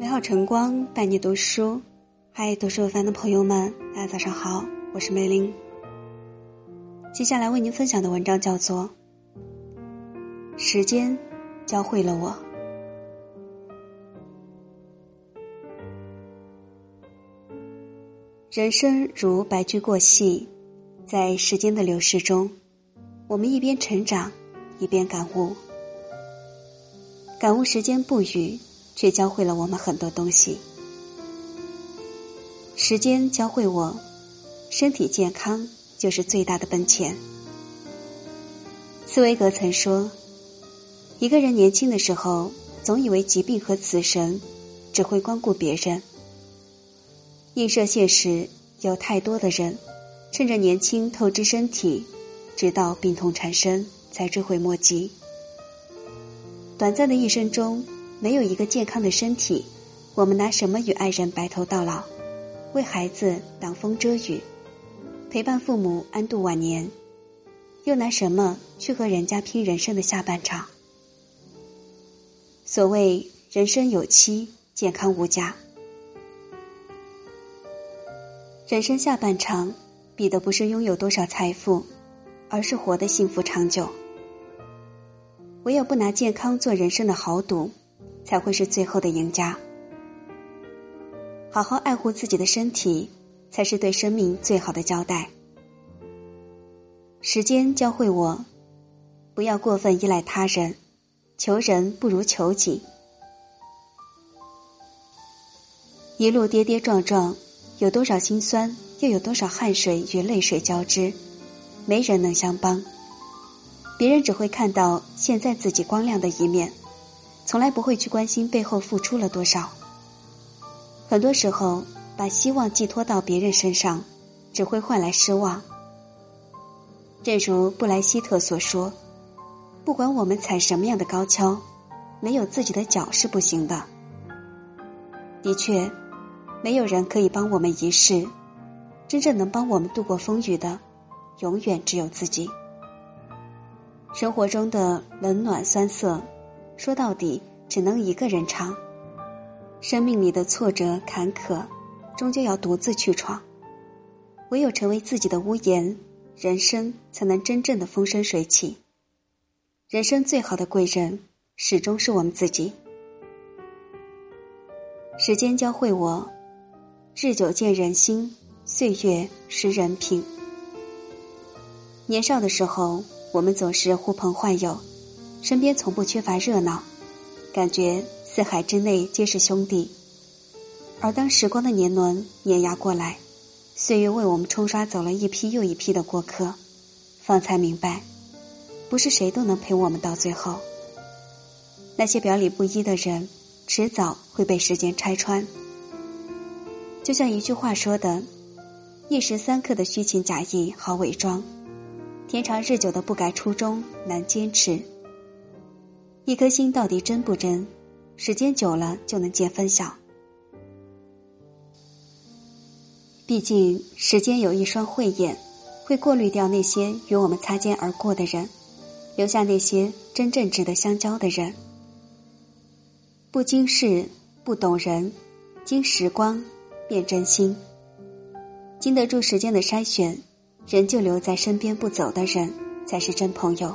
美好晨光伴你读书，嗨，读书有范的朋友们，大家早上好，我是梅林。接下来为您分享的文章叫做《时间教会了我》。人生如白驹过隙，在时间的流逝中，我们一边成长，一边感悟。感悟时间不语。却教会了我们很多东西。时间教会我，身体健康就是最大的本钱。茨威格曾说：“一个人年轻的时候，总以为疾病和死神只会光顾别人。映射现实，有太多的人趁着年轻透支身体，直到病痛缠身才追悔莫及。短暂的一生中。”没有一个健康的身体，我们拿什么与爱人白头到老？为孩子挡风遮雨，陪伴父母安度晚年，又拿什么去和人家拼人生的下半场？所谓人生有期，健康无价。人生下半场，比的不是拥有多少财富，而是活得幸福长久。唯有不拿健康做人生的豪赌。才会是最后的赢家。好好爱护自己的身体，才是对生命最好的交代。时间教会我，不要过分依赖他人，求人不如求己。一路跌跌撞撞，有多少心酸，又有多少汗水与泪水交织，没人能相帮。别人只会看到现在自己光亮的一面。从来不会去关心背后付出了多少。很多时候，把希望寄托到别人身上，只会换来失望。正如布莱希特所说：“不管我们踩什么样的高跷，没有自己的脚是不行的。”的确，没有人可以帮我们一世，真正能帮我们度过风雨的，永远只有自己。生活中的冷暖酸涩。说到底，只能一个人尝。生命里的挫折坎坷，终究要独自去闯。唯有成为自己的屋檐，人生才能真正的风生水起。人生最好的贵人，始终是我们自己。时间教会我，日久见人心，岁月识人品。年少的时候，我们总是呼朋唤友。身边从不缺乏热闹，感觉四海之内皆是兄弟。而当时光的年轮碾压过来，岁月为我们冲刷走了一批又一批的过客，方才明白，不是谁都能陪我们到最后。那些表里不一的人，迟早会被时间拆穿。就像一句话说的：“一时三刻的虚情假意好伪装，天长日久的不改初衷难坚持。”一颗心到底真不真？时间久了就能见分晓。毕竟时间有一双慧眼，会过滤掉那些与我们擦肩而过的人，留下那些真正值得相交的人。不经事不懂人，经时光变真心。经得住时间的筛选，仍旧留在身边不走的人，才是真朋友。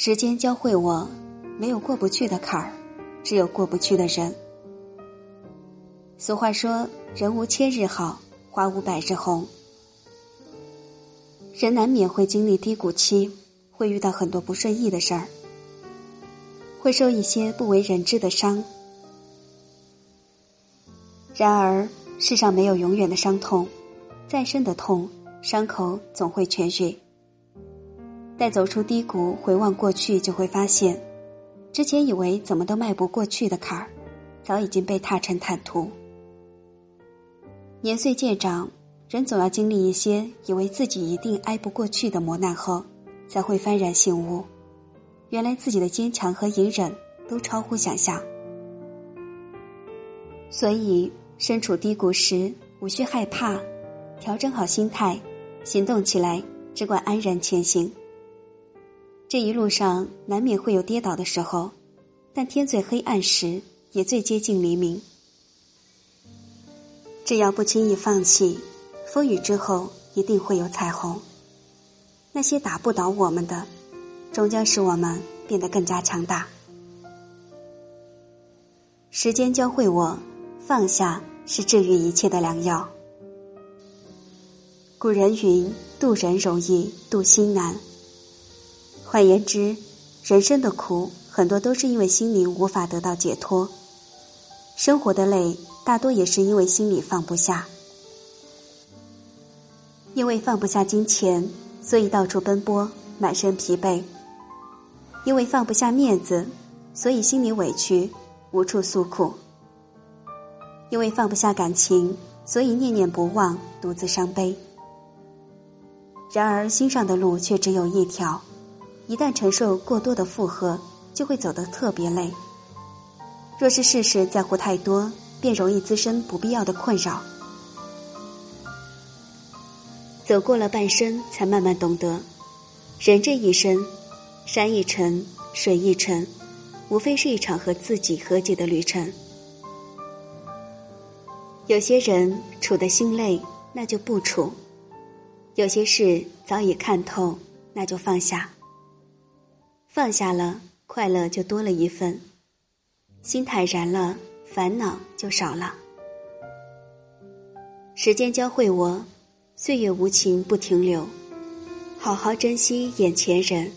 时间教会我，没有过不去的坎儿，只有过不去的人。俗话说：“人无千日好，花无百日红。”人难免会经历低谷期，会遇到很多不顺意的事儿，会受一些不为人知的伤。然而，世上没有永远的伤痛，再深的痛，伤口总会痊愈。待走出低谷，回望过去，就会发现，之前以为怎么都迈不过去的坎儿，早已经被踏成坦途。年岁渐长，人总要经历一些以为自己一定挨不过去的磨难后，才会幡然醒悟，原来自己的坚强和隐忍都超乎想象。所以，身处低谷时，无需害怕，调整好心态，行动起来，只管安然前行。这一路上难免会有跌倒的时候，但天最黑暗时，也最接近黎明。只要不轻易放弃，风雨之后一定会有彩虹。那些打不倒我们的，终将使我们变得更加强大。时间教会我，放下是治愈一切的良药。古人云：“渡人容易，渡心难。”换言之，人生的苦很多都是因为心灵无法得到解脱，生活的累大多也是因为心里放不下。因为放不下金钱，所以到处奔波，满身疲惫；因为放不下面子，所以心里委屈。无处诉苦，因为放不下感情，所以念念不忘，独自伤悲。然而心上的路却只有一条，一旦承受过多的负荷，就会走得特别累。若是事事在乎太多，便容易滋生不必要的困扰。走过了半生，才慢慢懂得，人这一生，山一程，水一程。无非是一场和自己和解的旅程。有些人处的心累，那就不处；有些事早已看透，那就放下。放下了，快乐就多了一份；心坦然了，烦恼就少了。时间教会我，岁月无情不停留，好好珍惜眼前人。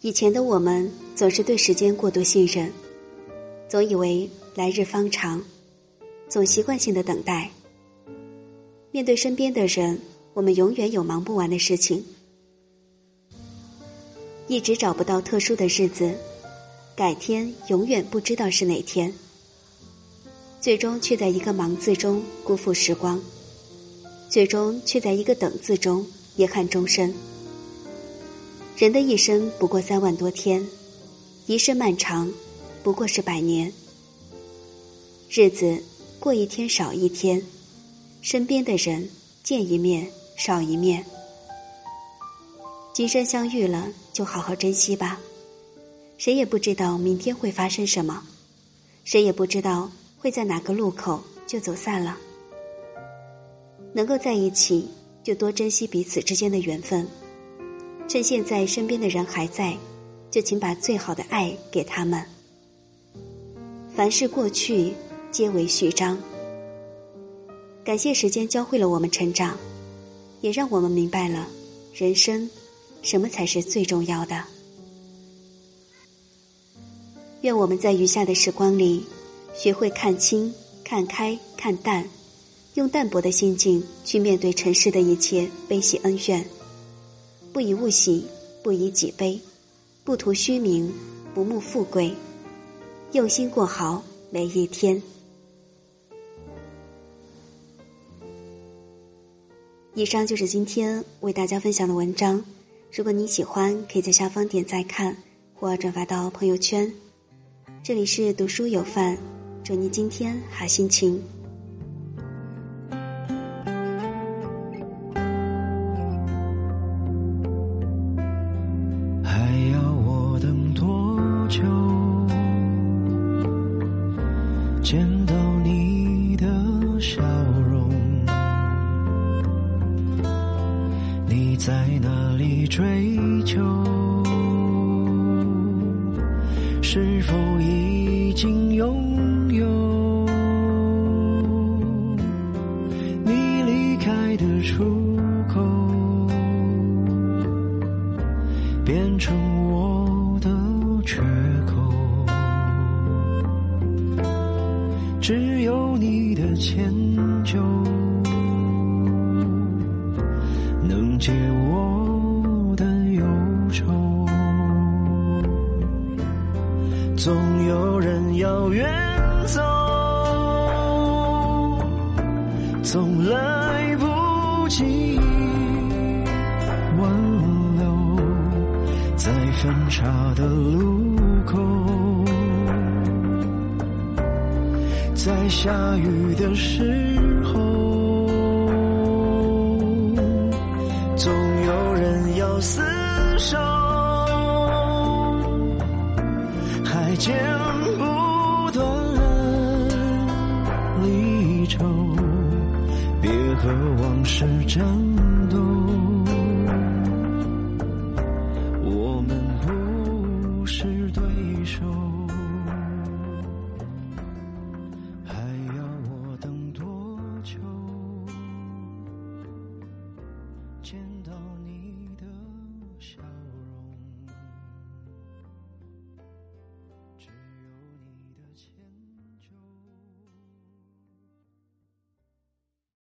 以前的我们总是对时间过度信任，总以为来日方长，总习惯性的等待。面对身边的人，我们永远有忙不完的事情，一直找不到特殊的日子，改天永远不知道是哪天，最终却在一个忙字中辜负时光，最终却在一个等字中遗憾终身。人的一生不过三万多天，一世漫长，不过是百年。日子过一天少一天，身边的人见一面少一面。今生相遇了，就好好珍惜吧。谁也不知道明天会发生什么，谁也不知道会在哪个路口就走散了。能够在一起，就多珍惜彼此之间的缘分。趁现在身边的人还在，就请把最好的爱给他们。凡事过去，皆为序章。感谢时间教会了我们成长，也让我们明白了人生什么才是最重要的。愿我们在余下的时光里，学会看清、看开、看淡，用淡泊的心境去面对尘世的一切悲喜恩怨。不以物喜，不以己悲，不图虚名，不慕富贵，用心过好每一天。以上就是今天为大家分享的文章。如果你喜欢，可以在下方点赞看或转发到朋友圈。这里是读书有范，祝你今天好心情。是否已经拥有你离开的出口，变成我的缺口？只有你的迁就，远走，总来不及挽留，在分岔的路口，在下雨的时候，总有人要厮守。还见渴望是真。